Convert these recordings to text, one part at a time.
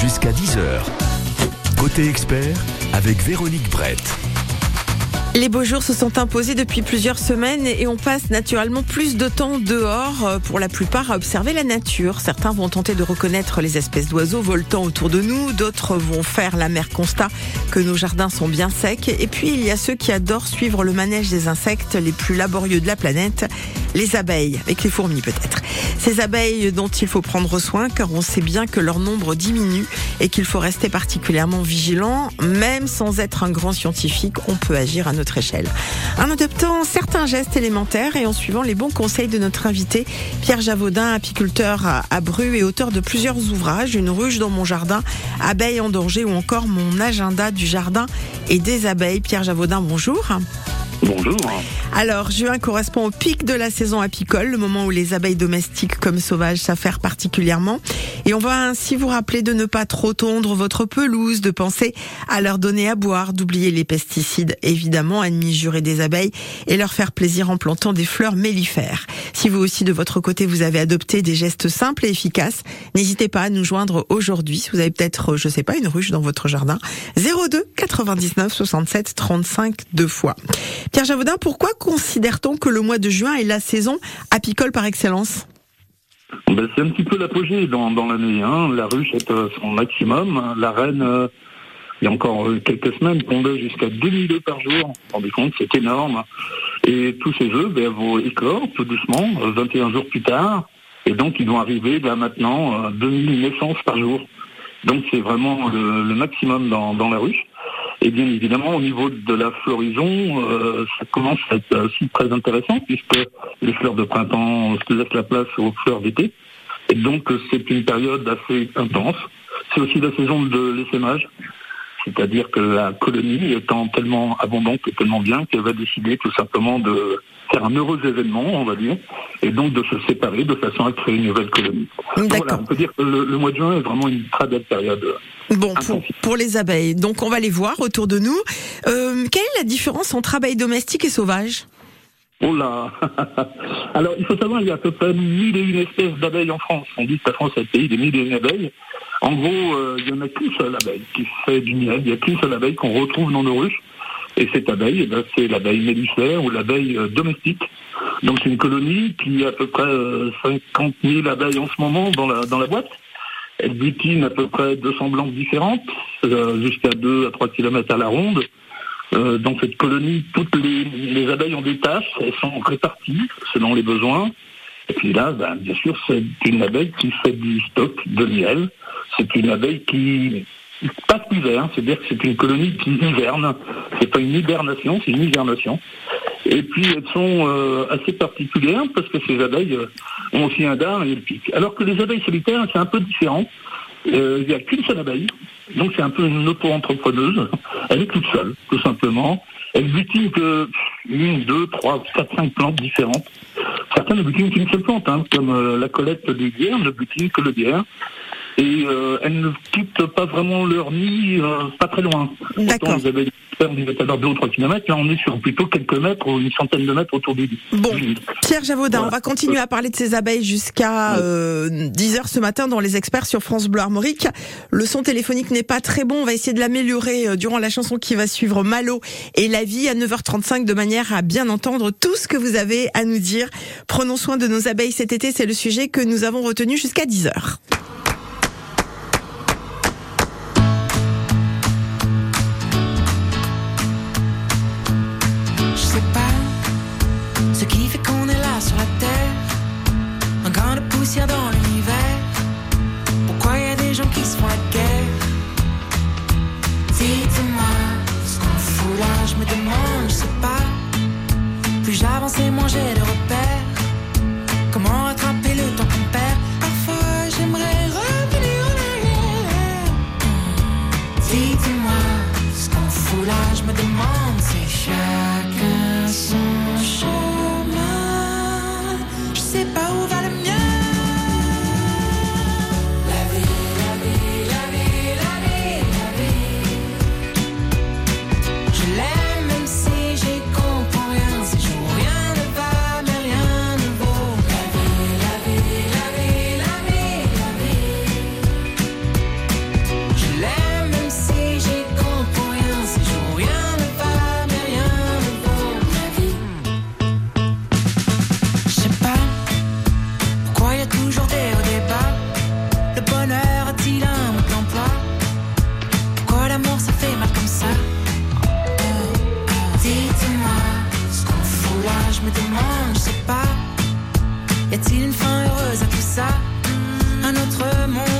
jusqu'à 10h. Côté expert avec Véronique Brett. Les beaux jours se sont imposés depuis plusieurs semaines et on passe naturellement plus de temps dehors, pour la plupart à observer la nature. Certains vont tenter de reconnaître les espèces d'oiseaux voltant autour de nous, d'autres vont faire l'amer constat que nos jardins sont bien secs. Et puis il y a ceux qui adorent suivre le manège des insectes les plus laborieux de la planète, les abeilles, avec les fourmis peut-être. Ces abeilles dont il faut prendre soin car on sait bien que leur nombre diminue et qu'il faut rester particulièrement vigilant, même sans être un grand scientifique, on peut agir à notre échelle. En adoptant certains gestes élémentaires et en suivant les bons conseils de notre invité, Pierre Javaudin, apiculteur à Bru et auteur de plusieurs ouvrages, Une ruche dans mon jardin, Abeilles en danger ou encore Mon agenda du jardin et des abeilles. Pierre Javaudin, bonjour. Bonjour. Alors, juin correspond au pic de la saison apicole, le moment où les abeilles domestiques comme sauvages s'affairent particulièrement. Et on va ainsi vous rappeler de ne pas trop tondre votre pelouse, de penser à leur donner à boire, d'oublier les pesticides, évidemment, ennemis jurés des abeilles, et leur faire plaisir en plantant des fleurs mellifères. Si vous aussi, de votre côté, vous avez adopté des gestes simples et efficaces, n'hésitez pas à nous joindre aujourd'hui. Si vous avez peut-être, je sais pas, une ruche dans votre jardin. 02 99 67 35 deux fois. Pierre Javaudin, pourquoi considère-t-on que le mois de juin est la saison apicole par excellence? Ben, C'est un petit peu l'apogée dans, l'année. Hein. La ruche est à son maximum. La reine, euh, il y a encore euh, quelques semaines, tombait jusqu'à 2000 œufs par jour. Vous vous rendez compte, c'est énorme. Et tous ces œufs ben, vont éclore tout doucement, 21 euh, jours plus tard. Et donc, ils vont arriver ben, maintenant à 2000 naissances par jour. Donc, c'est vraiment le, maximum dans, dans la ruche. Et bien évidemment, au niveau de la floraison, euh, ça commence à être aussi très intéressant puisque les fleurs de printemps se laissent la place aux fleurs d'été. Et donc c'est une période assez intense. C'est aussi la saison de l'essaimage. C'est-à-dire que la colonie étant tellement abondante et tellement bien qu'elle va décider tout simplement de faire un heureux événement, on va dire, et donc de se séparer de façon à créer une nouvelle colonie. Voilà, on peut dire que le, mois de juin est vraiment une très belle période. Bon, pour, les abeilles. Donc on va les voir autour de nous. Euh, quelle est la différence entre abeilles domestiques et sauvages? Oh là Alors, il faut savoir, il y a à peu près mille et une espèces d'abeilles en France. On dit que la France est le pays des mille et une abeilles. En gros, euh, il n'y en a qu'une seule abeille qui fait du miel. Il n'y a qu'une seule abeille qu'on retrouve dans nos ruches. Et cette abeille, eh ben, c'est l'abeille mellifère ou l'abeille euh, domestique. Donc c'est une colonie qui a à peu près 50 euh, 000 abeilles en ce moment dans la, dans la boîte. Elle butine à peu près 200 blancs différentes, jusqu'à 2 à 3 km à la ronde. dans cette colonie, toutes les, les, abeilles ont des tâches, elles sont réparties selon les besoins. Et puis là, ben, bien sûr, c'est une abeille qui fait du stock de miel. C'est une abeille qui passe l'hiver, c'est-à-dire que c'est une colonie qui hiverne. C'est pas une hibernation, c'est une hivernation. Et puis elles sont euh, assez particulières parce que ces abeilles euh, ont aussi un dard et elles piquent. Alors que les abeilles solitaires, c'est un peu différent. Euh, il n'y a qu'une seule abeille, donc c'est un peu une auto-entrepreneuse. Elle est toute seule, tout simplement. Elle butine que une, deux, trois, quatre, cinq plantes différentes. Certaines ne butinent qu'une seule plante, hein, comme la collecte des bières ne butine que le bière et euh, elles ne quittent pas vraiment leur nid, euh, pas très loin. D'accord. Vous avez deux ou trois kilomètres, là on est sur plutôt quelques mètres ou une centaine de mètres autour du lit. Bon, Pierre Javaudin, on va continuer à parler de ces abeilles jusqu'à 10h euh, ce matin dans Les Experts sur France Bleu Armorique. Le son téléphonique n'est pas très bon, on va essayer de l'améliorer durant la chanson qui va suivre Malo et la vie à 9h35 de manière à bien entendre tout ce que vous avez à nous dire. Prenons soin de nos abeilles cet été, c'est le sujet que nous avons retenu jusqu'à 10h. Sais pas où va le. Une fin heureuse à tout ça. Un autre monde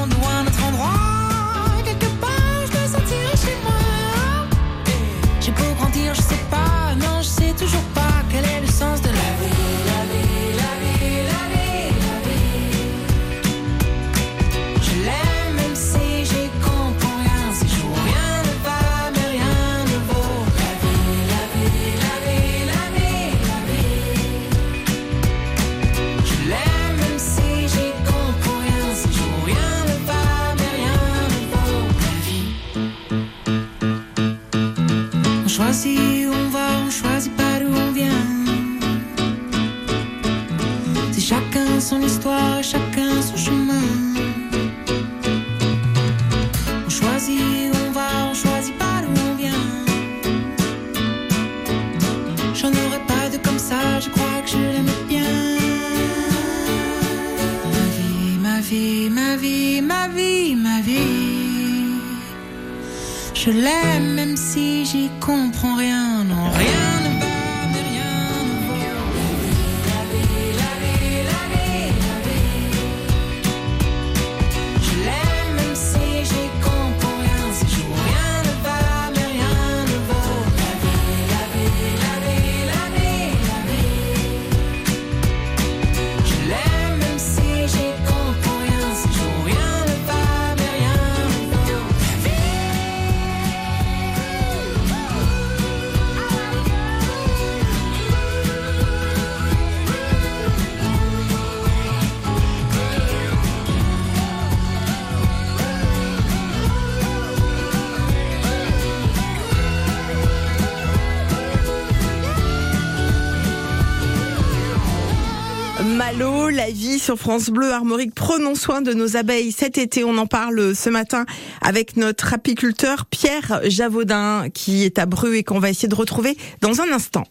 Sur France Bleu Armorique. Prenons soin de nos abeilles cet été. On en parle ce matin avec notre apiculteur Pierre Javaudin qui est à Bru et qu'on va essayer de retrouver dans un instant.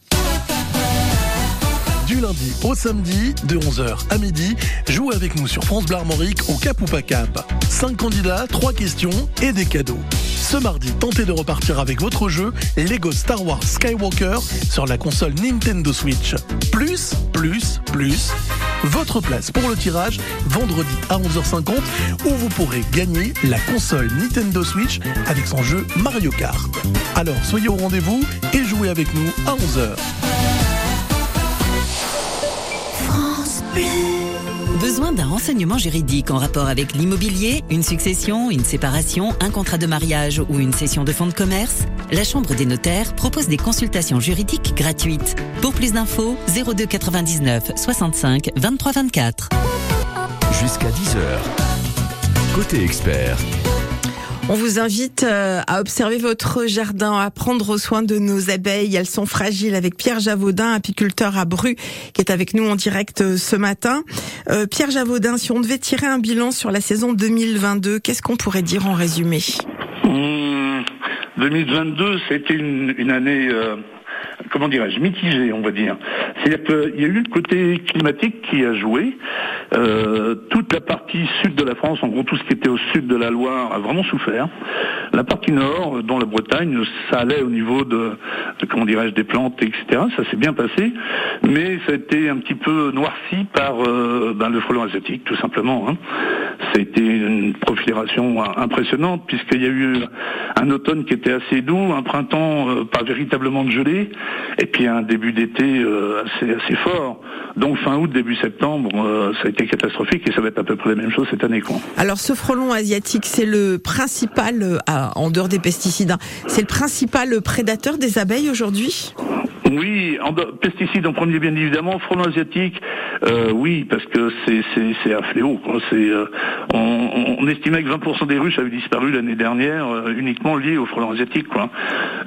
Du lundi au samedi, de 11h à midi, jouez avec nous sur France Bleu Armorique au Cap ou pas Cap. 5 candidats, 3 questions et des cadeaux. Ce mardi, tentez de repartir avec votre jeu Lego Star Wars Skywalker sur la console Nintendo Switch. Plus, plus, plus, votre place pour le tirage vendredi à 11h50 où vous pourrez gagner la console Nintendo Switch avec son jeu Mario Kart. Alors soyez au rendez-vous et jouez avec nous à 11h. Besoin d'un renseignement juridique en rapport avec l'immobilier, une succession, une séparation, un contrat de mariage ou une cession de fonds de commerce? La Chambre des notaires propose des consultations juridiques gratuites. Pour plus d'infos, 02 99 65 23 24. Jusqu'à 10h. Côté expert, On vous invite euh, à observer votre jardin, à prendre soin de nos abeilles. Elles sont fragiles avec Pierre Javaudin, apiculteur à Bru, qui est avec nous en direct euh, ce matin. Euh, Pierre Javaudin, si on devait tirer un bilan sur la saison 2022, qu'est-ce qu'on pourrait dire en résumé? Hum, 2022, c'était une, année, comment dirais-je, mitigée, on va dire. C'est-à-dire qu'il y a eu le côté climatique qui a joué. Euh, toute la partie sud de la France, en gros tout ce qui était au sud de la Loire, a vraiment souffert. La partie nord, dont la Bretagne, ça allait au niveau de, de comment dirais-je, des plantes, etc. Ça s'est bien passé, mais ça a été un petit peu noirci par euh, ben, le frelon asiatique, tout simplement. Hein. Ça a été une profilation impressionnante puisqu'il y a eu un automne qui était assez doux, un printemps euh, pas véritablement de gelée, et puis un début d'été euh, assez, assez fort. Donc fin août, début septembre, euh, ça a été catastrophique et ça va être à peu près la même chose cette année. Quoi. Alors ce frelon asiatique, c'est le principal, euh, ah, en dehors des pesticides, hein, c'est le principal prédateur des abeilles aujourd'hui? Oui, en pesticides en premier bien évidemment, frelon asiatique, euh, oui, parce que c'est un fléau. C'est euh, on, on estimait que 20% des ruches avaient disparu l'année dernière euh, uniquement liées au frelon asiatique. Quoi.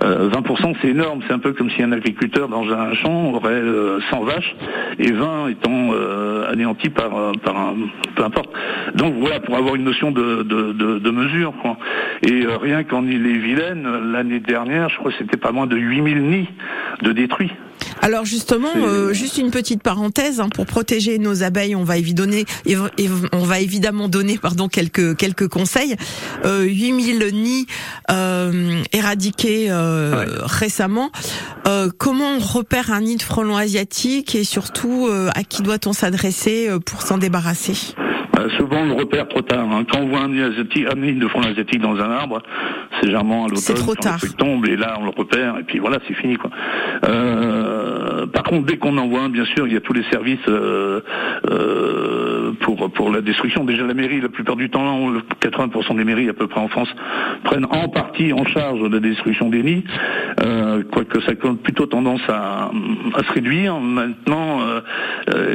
Euh, 20% c'est énorme, c'est un peu comme si un agriculteur dans un champ aurait euh, 100 vaches et 20 étant euh, anéantis par euh, par un peu importe. Donc voilà pour avoir une notion de de, de, de mesure. Quoi. Et euh, rien qu'en île-et-Vilaine l'année dernière, je crois que c'était pas moins de 8000 nids de. Alors justement, euh, juste une petite parenthèse hein, pour protéger nos abeilles, on va évidemment, on va évidemment donner pardon quelques quelques conseils. Euh, 8000 nids euh, éradiqués euh, Ouais. récemment. Euh, comment on repère un nid de frelons asiatiques et surtout euh, à qui doit-on s'adresser pour s'en débarrasser? Euh, souvent, on le repère trop tard. hein. Quand on voit un nid, asiatique, un nid de front asiatique dans un arbre, c'est généralement à l'automne, trop quand tard. le tombe, et là, on le repère, et puis voilà, c'est fini. Quoi. Euh, par contre, dès qu'on en voit un, bien sûr, il y a tous les services euh, euh, pour pour la destruction. Déjà, la mairie, la plupart du temps, on- le 80% des mairies à peu près en France prennent en partie en charge la destruction des nids, euh, quoique ça a plutôt tendance à, à se réduire. Maintenant,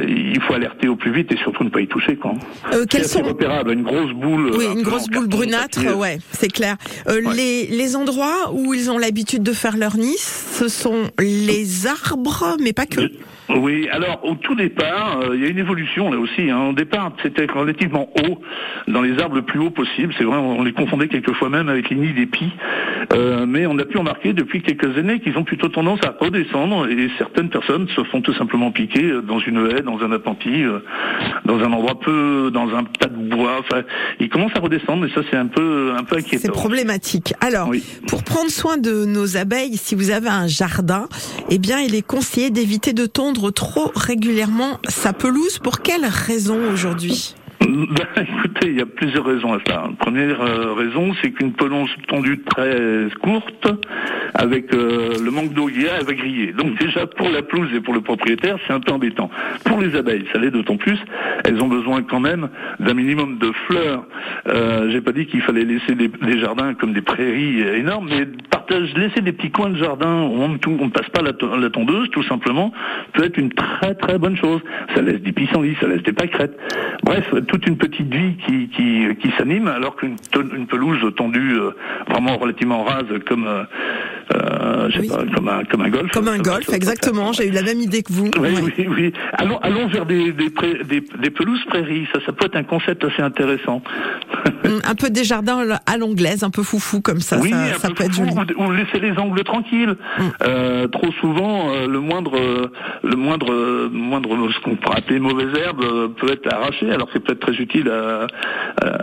il faut alerter au plus vite et surtout ne pas y toucher. Quoi. Euh, assez sont repérable, une grosse boule. Oui, un une grosse boule brunâtre, papier. ouais, c'est clair. Euh, Ouais. les, les endroits où ils ont l'habitude de faire leur nid, ce sont les arbres, mais pas que. Oui, alors au tout départ, euh, il y a une évolution là aussi. hein. Au départ, c'était relativement haut, dans les arbres le plus haut possible. C'est vrai, on les confondait quelquefois même avec les nids d'épis. Euh, mais on a pu remarquer depuis quelques années qu'ils ont plutôt tendance à redescendre et certaines personnes se font tout simplement piquer euh, dans une haie, dans un appentis, euh, dans un endroit peu, dans un tas de bois. Enfin, ils commencent à redescendre et ça c'est un peu, un peu inquiétant. C'est problématique. Alors, Oui. pour prendre soin de nos abeilles, si vous avez un jardin, eh bien, il est conseillé d'éviter de tondre trop régulièrement sa pelouse. Pour quelles raisons aujourd'hui? Ben, écoutez, il y a plusieurs raisons à ça. Première euh, raison, c'est qu'une pelouse tondue très courte, avec euh, le manque d'eau a, elle va griller. Donc déjà, pour la pelouse et pour le propriétaire, c'est un peu embêtant. Pour les abeilles, ça l'est d'autant plus. Elles ont besoin quand même d'un minimum de fleurs. Euh, J'ai pas dit qu'il fallait laisser des, des jardins comme des prairies énormes, mais partage, laisser des petits coins de jardin où on ne passe pas la tondeuse, tout simplement, peut être une très très bonne chose. Ça laisse des pissenlits, ça laisse des pâquerettes. Bref, toute une petite vie qui, qui, qui s'anime, alors qu'une une pelouse tendue euh, vraiment relativement rase comme, euh, euh, Oui. pas, comme, un, comme un golf. Comme un golf, exactement. J'ai eu la même idée que vous. oui, Ouais. oui, oui. Allons, allons vers des, des, des, des pelouses prairies. Ça, ça peut être un concept assez intéressant. Hum, Un peu des jardins à l'anglaise, un peu foufou comme ça. oui, ça, ça être joli. Ou, laisser les angles tranquilles. Mm. Euh, trop souvent, euh, le moindre, le moindre, moindre, ce qu'on pourrait appeler mauvaise herbe peut être arraché. Alors c'est peut-être très utile à,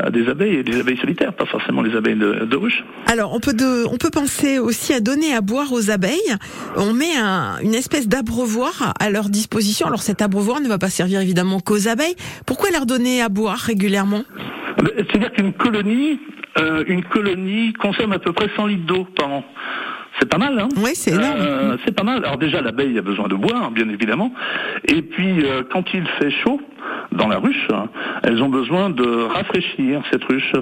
à des abeilles et des abeilles solitaires, pas forcément les abeilles de, de ruche. Alors, on peut, de, on peut penser aussi à donner à boire aux abeilles. On met un- une espèce d'abreuvoir à leur disposition. Alors, cet abreuvoir ne va pas servir évidemment qu'aux abeilles. Pourquoi leur donner à boire régulièrement? C'est-à-dire qu'une colonie, euh, une colonie consomme à peu près 100 litres d'eau par an. C'est pas mal, hein? Oui, c'est énorme. Euh, c'est pas mal. Alors déjà, l'abeille a besoin de boire, bien évidemment. Et puis, euh, quand il fait chaud dans la ruche, hein, elles ont besoin de rafraîchir cette ruche.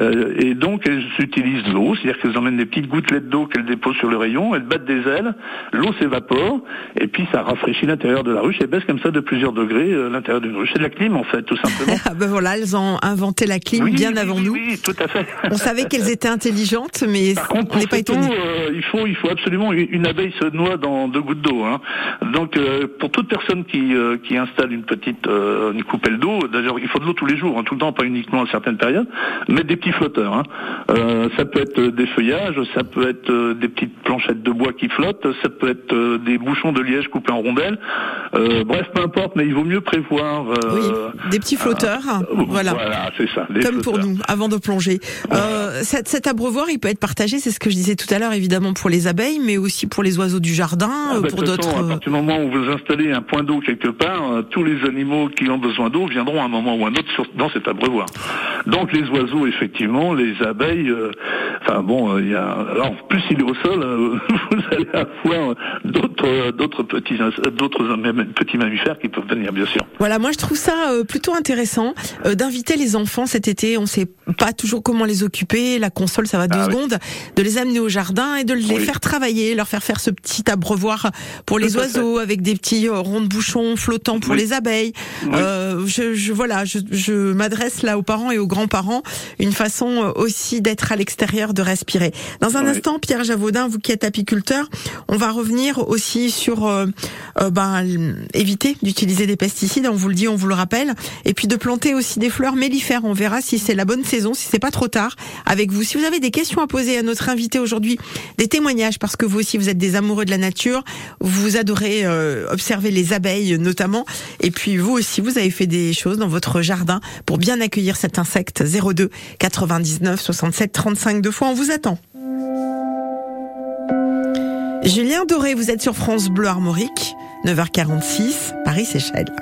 Euh, et donc, elles utilisent l'eau, c'est-à-dire qu'elles emmènent des petites gouttelettes d'eau qu'elles déposent sur le rayon, elles battent des ailes, l'eau s'évapore, et puis ça rafraîchit l'intérieur de la ruche et baisse comme ça de plusieurs degrés euh, l'intérieur d'une ruche. C'est de la clim, en fait, tout simplement. Ah ben voilà, elles ont inventé la clim Oui, bien oui, avant oui, nous. Oui, tout à fait. On savait qu'elles étaient intelligentes, mais Par contre, on n'est pas étonné. euh, il faut, il faut absolument une, abeille se noie dans deux gouttes d'eau. Hein. Donc, euh, pour toute personne qui, euh, qui installe une petite une coupelle d'eau, d'ailleurs, il faut de l'eau tous les jours, hein, tout le temps, pas uniquement à certaines périodes, mais des petits flotteurs. Hein. Euh, ça peut être des feuillages, ça peut être euh, des petites planchettes de bois qui flottent, ça peut être euh, des bouchons de liège coupés en rondelles. Euh, bref, peu importe, mais il vaut mieux prévoir. euh, Oui, des petits flotteurs. voilà. Voilà, c'est ça. des Comme pour nous, avant de plonger. Euh, cet, cet abreuvoir, il peut être partagé, c'est ce que je disais tout à l'heure, évidemment pour les abeilles, mais aussi pour les oiseaux du jardin, Ah euh, bah, pour d'autres. À partir du moment où vous installez un point d'eau quelque part, euh, tous les animaux qui ont besoin d'eau viendront à un moment ou à un autre sur- dans cet abreuvoir. Donc les oiseaux, effectivement, les abeilles, euh, enfin bon, euh, il y a, alors plus il est au sol, euh, vous allez avoir d'autres, d'autres petits, d'autres petits mammifères qui peuvent venir, bien sûr. Voilà, moi je trouve ça euh, plutôt intéressant euh, d'inviter les enfants cet été. On sait pas toujours comment les occuper. La console, ça va deux Ah oui. secondes. De les amener au jardin et de les Oui. faire travailler, leur faire faire ce petit abreuvoir pour les Tout oiseaux avec des petits ronds de bouchons flottants pour Oui. les abeilles. Euh, je, je voilà, je, je m'adresse là aux parents et aux grands-parents, une façon euh, aussi d'être à l'extérieur, de respirer. Dans un Oui. instant, Pierre Javaudin, vous qui êtes apiculteur, on va revenir aussi sur euh, euh, ben, éviter d'utiliser des pesticides. On vous le dit, on vous le rappelle, et puis de planter aussi des fleurs mellifères. On verra si c'est la bonne saison, si c'est pas trop tard avec vous. Si vous avez des questions à poser à notre invité aujourd'hui, des témoignages, parce que vous aussi vous êtes des amoureux de la nature, vous adorez euh, observer les abeilles notamment, et puis vous aussi vous avez fait des choses dans votre jardin pour bien accueillir cet insecte 02 99 67 35 deux fois. On vous attend. Julien Doré, vous êtes sur France Bleu Armorique, 9h46, Paris-Séchelles.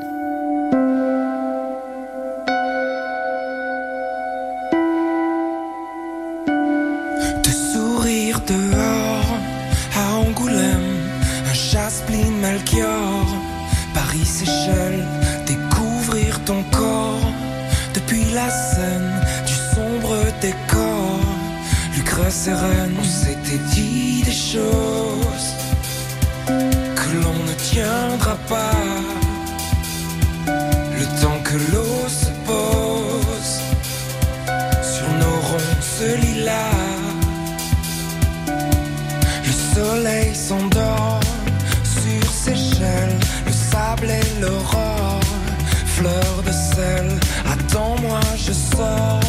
de sourire dehors à Angoulême, un chasse-pline Melchior, Paris Seychelles, découvrir ton corps Rennes, on s'était dit des choses que l'on ne tiendra pas, le temps que l'eau se pose sur nos ronces lilas. Le soleil s'endort sur Seychelles, le sable et l'aurore, fleur de sel. Attends-moi, je sors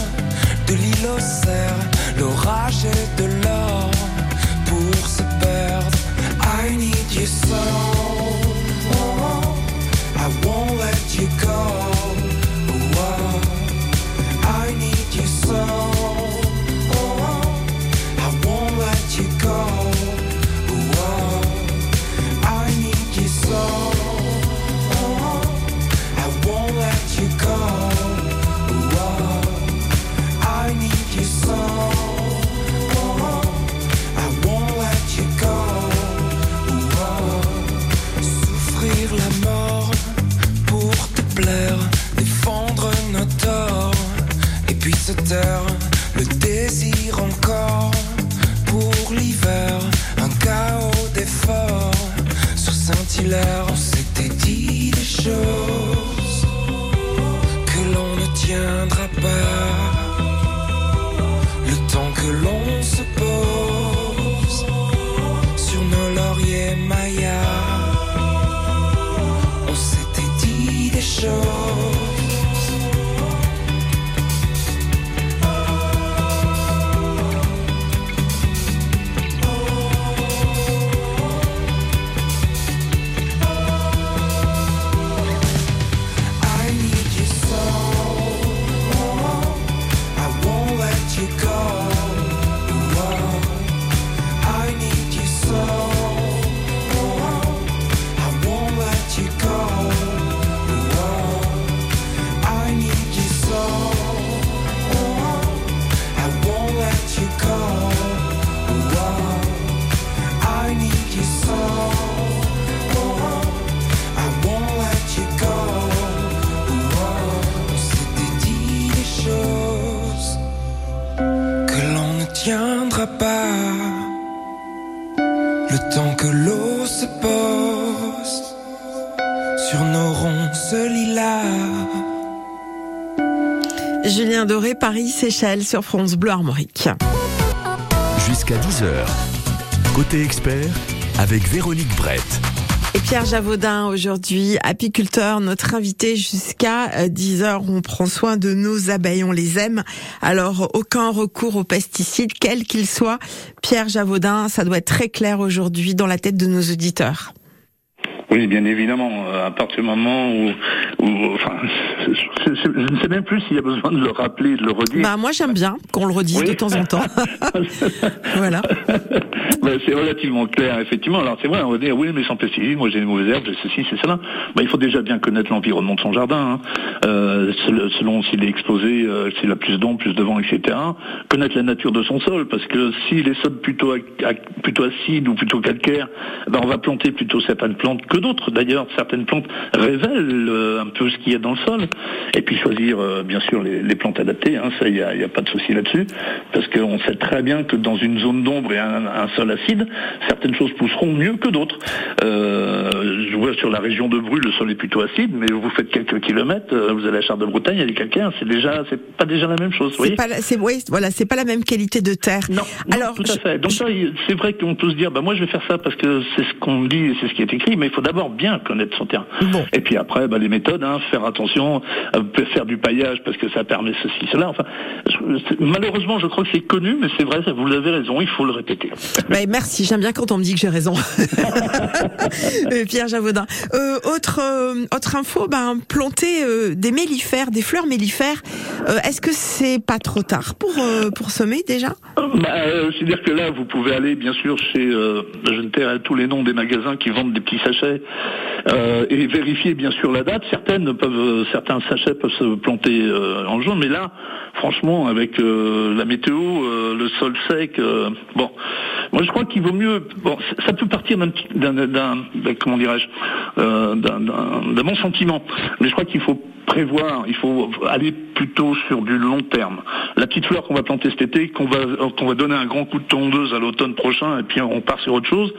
Paris-Séchelles sur France Bleu Armorique. Jusqu'à 10h. Côté expert, avec Véronique Brett. Et Pierre Javaudin, aujourd'hui, apiculteur, notre invité jusqu'à euh, 10h. On prend soin de nos abeilles, on les aime. Alors, aucun recours aux pesticides, quels qu'ils soient. Pierre Javaudin, ça doit être très clair aujourd'hui dans la tête de nos auditeurs. Oui, bien évidemment. euh, À partir du moment où, où- enfin, je, je- je ne sais même plus s'il y a besoin de le rappeler, de le redire. Bah, moi, j'aime bien qu'on le redise Oui. de temps en temps. voilà. Ben, c'est relativement clair, effectivement. Alors c'est vrai, on va dire oui, mais sans pesticides, moi j'ai des mauvaises herbes, j'ai ceci, c'est cela. Ben, il faut déjà bien connaître l'environnement de son jardin, hein. Euh, sel- selon s'il est exposé, euh, s'il a plus d'ombre, plus de vent, etc. Connaître la nature de son sol, parce que s'il est sol plutôt plutôt acide ou plutôt calcaire, ben, on va planter plutôt certaines plantes que d'autres. D'ailleurs, certaines plantes révèlent euh, un peu ce qu'il y a dans le sol. Et puis choisir, euh, bien sûr, les, les plantes adaptées. Hein, ça, il n'y a, y a pas de souci là-dessus. Parce qu'on sait très bien que dans une zone d'ombre et un, un sol acide, certaines choses pousseront mieux que d'autres. Euh, je vois sur la région de Bru, le sol est plutôt acide, mais vous faites quelques kilomètres, vous allez à Charte de Bretagne, il y a des calcaires, c'est déjà, c'est pas déjà la même chose. C'est pas, la- oui, voilà, c'est pas la même qualité de terre. non, non, Alors, tout à fait. Donc c'est vrai qu'on peut se dire, bah moi je vais faire ça parce que c'est ce qu'on me dit et c'est ce qui est écrit, mais il faut d'abord bien connaître son terrain. Bon. Et puis après, bah, les méthodes, hein, faire attention, euh, faire du paillage parce que ça permet ceci, cela. Enfin, je- malheureusement, je crois que c'est connu, mais c'est vrai, vous avez raison, il faut le répéter. Ouais, merci, j'aime bien quand on me dit que j'ai raison. Euh, Pierre Javaudin. Euh, autre euh, autre info, ben planter des mélifères, des fleurs mélifères. euh, Est-ce que c'est pas trop tard pour pour semer déjà? Bah, C'est-à-dire que là, vous pouvez aller, bien sûr, chez, je ne tairai tous les noms des magasins qui vendent des petits sachets euh, et vérifier, bien sûr, la date. Certaines peuvent, euh, certains sachets peuvent se planter euh, en jaune, mais là, franchement, avec la météo, le sol sec, bon, moi je crois qu'il vaut mieux. Bon, ça peut partir d'un, comment dirais-je, d'un bon sentiment, mais je crois qu'il faut prévoir, il faut aller plutôt sur du long terme. La petite fleur qu'on va planter cet été, qu'on va qu'on va donner un grand coup de tondeuse à l'automne prochain, et puis on part sur autre chose.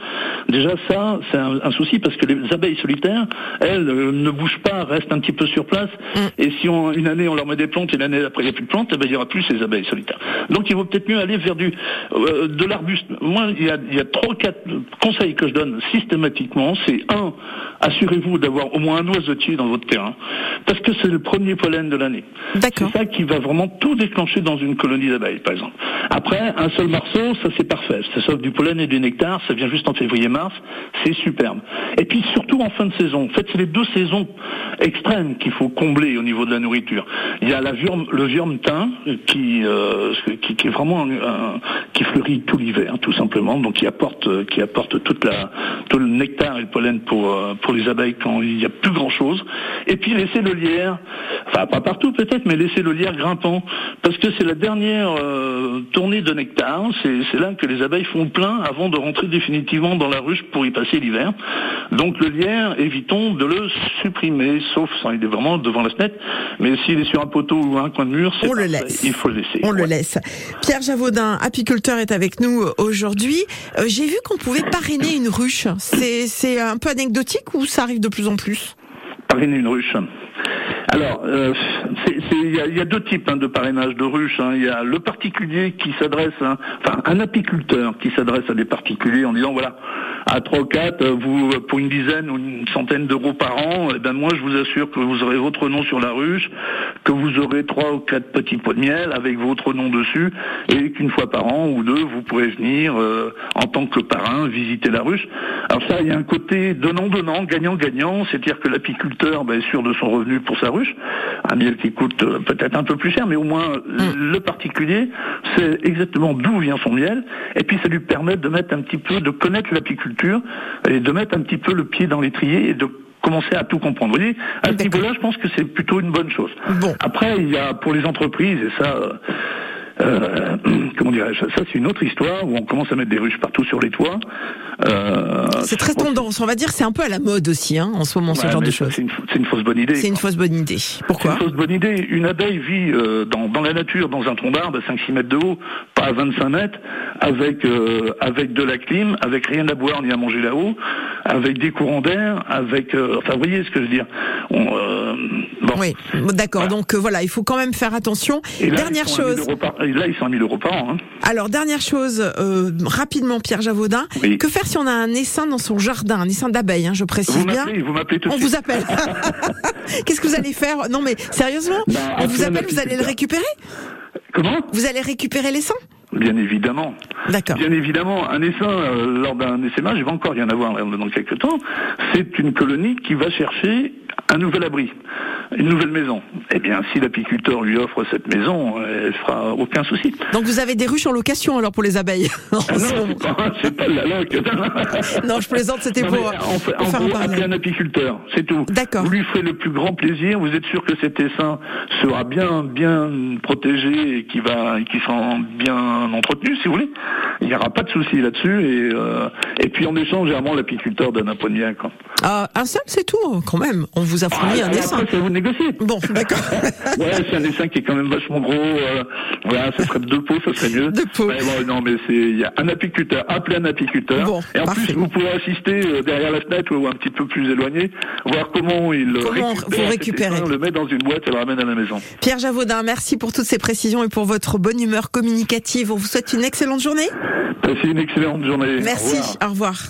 Déjà ça, c'est un, un souci parce que les abeilles solitaires, elles euh, ne bougent pas, restent un petit peu sur place. Et si on, une année on leur met des plantes et l'année après il n'y a plus de plantes, eh ben, il n'y aura plus ces abeilles solitaires. Donc il vaut peut-être mieux aller vers du euh, de l'arbuste. Moi, il y a, il y a trois quatre conseils que je donne systématiquement. C'est un, assurez-vous d'avoir au moins un oiseautier dans votre terrain, parce que c'est le premier pollen de l'année. C'est ça qui va vraiment tout déclencher dans une colonie d'abeilles, par exemple. Après, un seul marceau, ça c'est parfait. Ça sauve du pollen et du nectar, ça vient juste en février-mars, c'est superbe. Et puis surtout en fin de saison. En fait, c'est les deux saisons extrêmes qu'il faut combler au niveau de la nourriture. Il y a la viorme, le viormetin qui, euh, qui, qui est vraiment un- un- qui fleurit tout l'hiver, tout simplement, donc qui apporte, qui apporte toute la, tout le nectar et le pollen pour, euh, pour les abeilles quand il n'y a plus grand chose. Et puis laisser le lierre, enfin pas partout peut-être, mais laisser le lierre grimpant, parce que c'est la dernière euh, tournée de nectar. C'est là que les abeilles font le plein avant de rentrer définitivement dans la ruche pour y passer l'hiver. Donc le lierre, évitons de le supprimer, sauf quand il est vraiment devant la fenêtre. Mais s'il est sur un poteau ou un coin de mur, c'est On le parfait. laisse. Il faut le laisser. On le laisse. Pierre Javaudin, apiculteur, est avec nous euh, aujourd'hui. Euh, J'ai vu qu'on pouvait parrainer une ruche. C'est c'est un peu anecdotique ou ça arrive de plus en plus? Parrainer une ruche. Alors, euh, il y, a- deux types hein, de parrainage de ruches. hein. Il y a le particulier qui s'adresse, enfin un apiculteur qui s'adresse à des particuliers en disant voilà, à trois ou quatre, euh, vous pour une dizaine ou une centaine d'euros par an, eh ben moi je vous assure que vous aurez votre nom sur la ruche, que vous aurez trois ou quatre petits pots de miel avec votre nom dessus, et qu'une fois par an ou deux, vous pourrez venir euh, en tant que parrain visiter la ruche. Alors ça, il y a un côté donnant-donnant, gagnant-gagnant, c'est-à-dire que l'apiculteur ben, est sûr de son revenu pour sa ruche, un miel qui coûte euh, peut-être un peu plus cher, mais au moins euh, le particulier sait exactement d'où vient son miel, et puis ça lui permet de mettre un petit peu, de connaître l'apiculture, et de mettre un petit peu le pied dans l'étrier et de commencer à tout comprendre. Vous voyez, à ce niveau-là, je pense que c'est plutôt une bonne chose. Bon. Après, il y a pour les entreprises, et ça, euh, comment dirais-je, ça c'est une autre histoire où on commence à mettre des ruches partout sur les toits. Euh, C'est très tendance. On va dire c'est un peu à la mode aussi hein, en ce moment, ce genre de choses. C'est une, fausse bonne idée. C'est une fausse bonne idée. Pourquoi une fausse bonne idée. Une abeille vit euh, dans, dans la nature, dans un tronc d'arbre à 5-6 mètres de haut, pas à 25 mètres, avec, euh, avec de la clim, avec rien à boire ni à manger là-haut, avec des courants d'air, avec... euh, enfin, vous voyez ce que je veux dire. On, euh, bon. Oui, d'accord. Donc voilà, il faut quand même faire attention. Et là, Dernière ils sont à 1000 chose. Là, ils sont à 1000 euros par an. Hein. Alors dernière chose, euh, rapidement, Pierre Javaudin. Oui. Que faire si on a un essaim dans son jardin, un essaim d'abeilles, hein, je précise Vous bien. vous m'appelez tout On suite. vous appelle. Qu'est-ce que vous allez faire? Non mais sérieusement, Bah, on vous appelle, vous allez le récupérer? Comment? Vous allez récupérer l'essaim Bien évidemment. D'accord. Bien évidemment, un essaim, euh, lors d'un essaimage, il va encore y en avoir là, dans quelques temps, c'est une colonie qui va chercher un nouvel abri, une nouvelle maison. Eh bien, si l'apiculteur lui offre cette maison, elle fera aucun souci. Donc vous avez des ruches en location alors pour les abeilles Ah non, c'est pas, pas de la loc. Non, je plaisante, c'était pour, en, fait- pour en faire un gros, parallèle. un apiculteur, c'est tout. D'accord. Vous lui ferez le plus grand plaisir. Vous êtes sûr que cet essaim sera bien, bien protégé et qui va, qui sera bien entretenu, si vous voulez. il n'y aura pas de souci là-dessus. Et, euh, et puis en échange, généralement, l'apiculteur donne un. Ah, un seul, c'est tout, quand même. On vous a fourni Ah, un dessin. après, c'est à vous de négocier. Bon, d'accord. Ouais, c'est un dessin qui est quand même vachement gros. euh, voilà, ça serait deux pots, ça serait mieux. Deux pots. Ouais, bon, non, mais c'est il y a un apiculteur, appelez un apiculteur. Bon, et en parfait. plus, vous pouvez assister euh, derrière la fenêtre ou un petit peu plus éloigné, voir comment il Comment récupère vous récupérez. le met dans une boîte et le ramène à la maison. Pierre Javaudin, merci pour toutes ces précisions et pour votre bonne humeur communicative. On vous souhaite une excellente journée. Passez une excellente journée. Au Merci. revoir. Au revoir.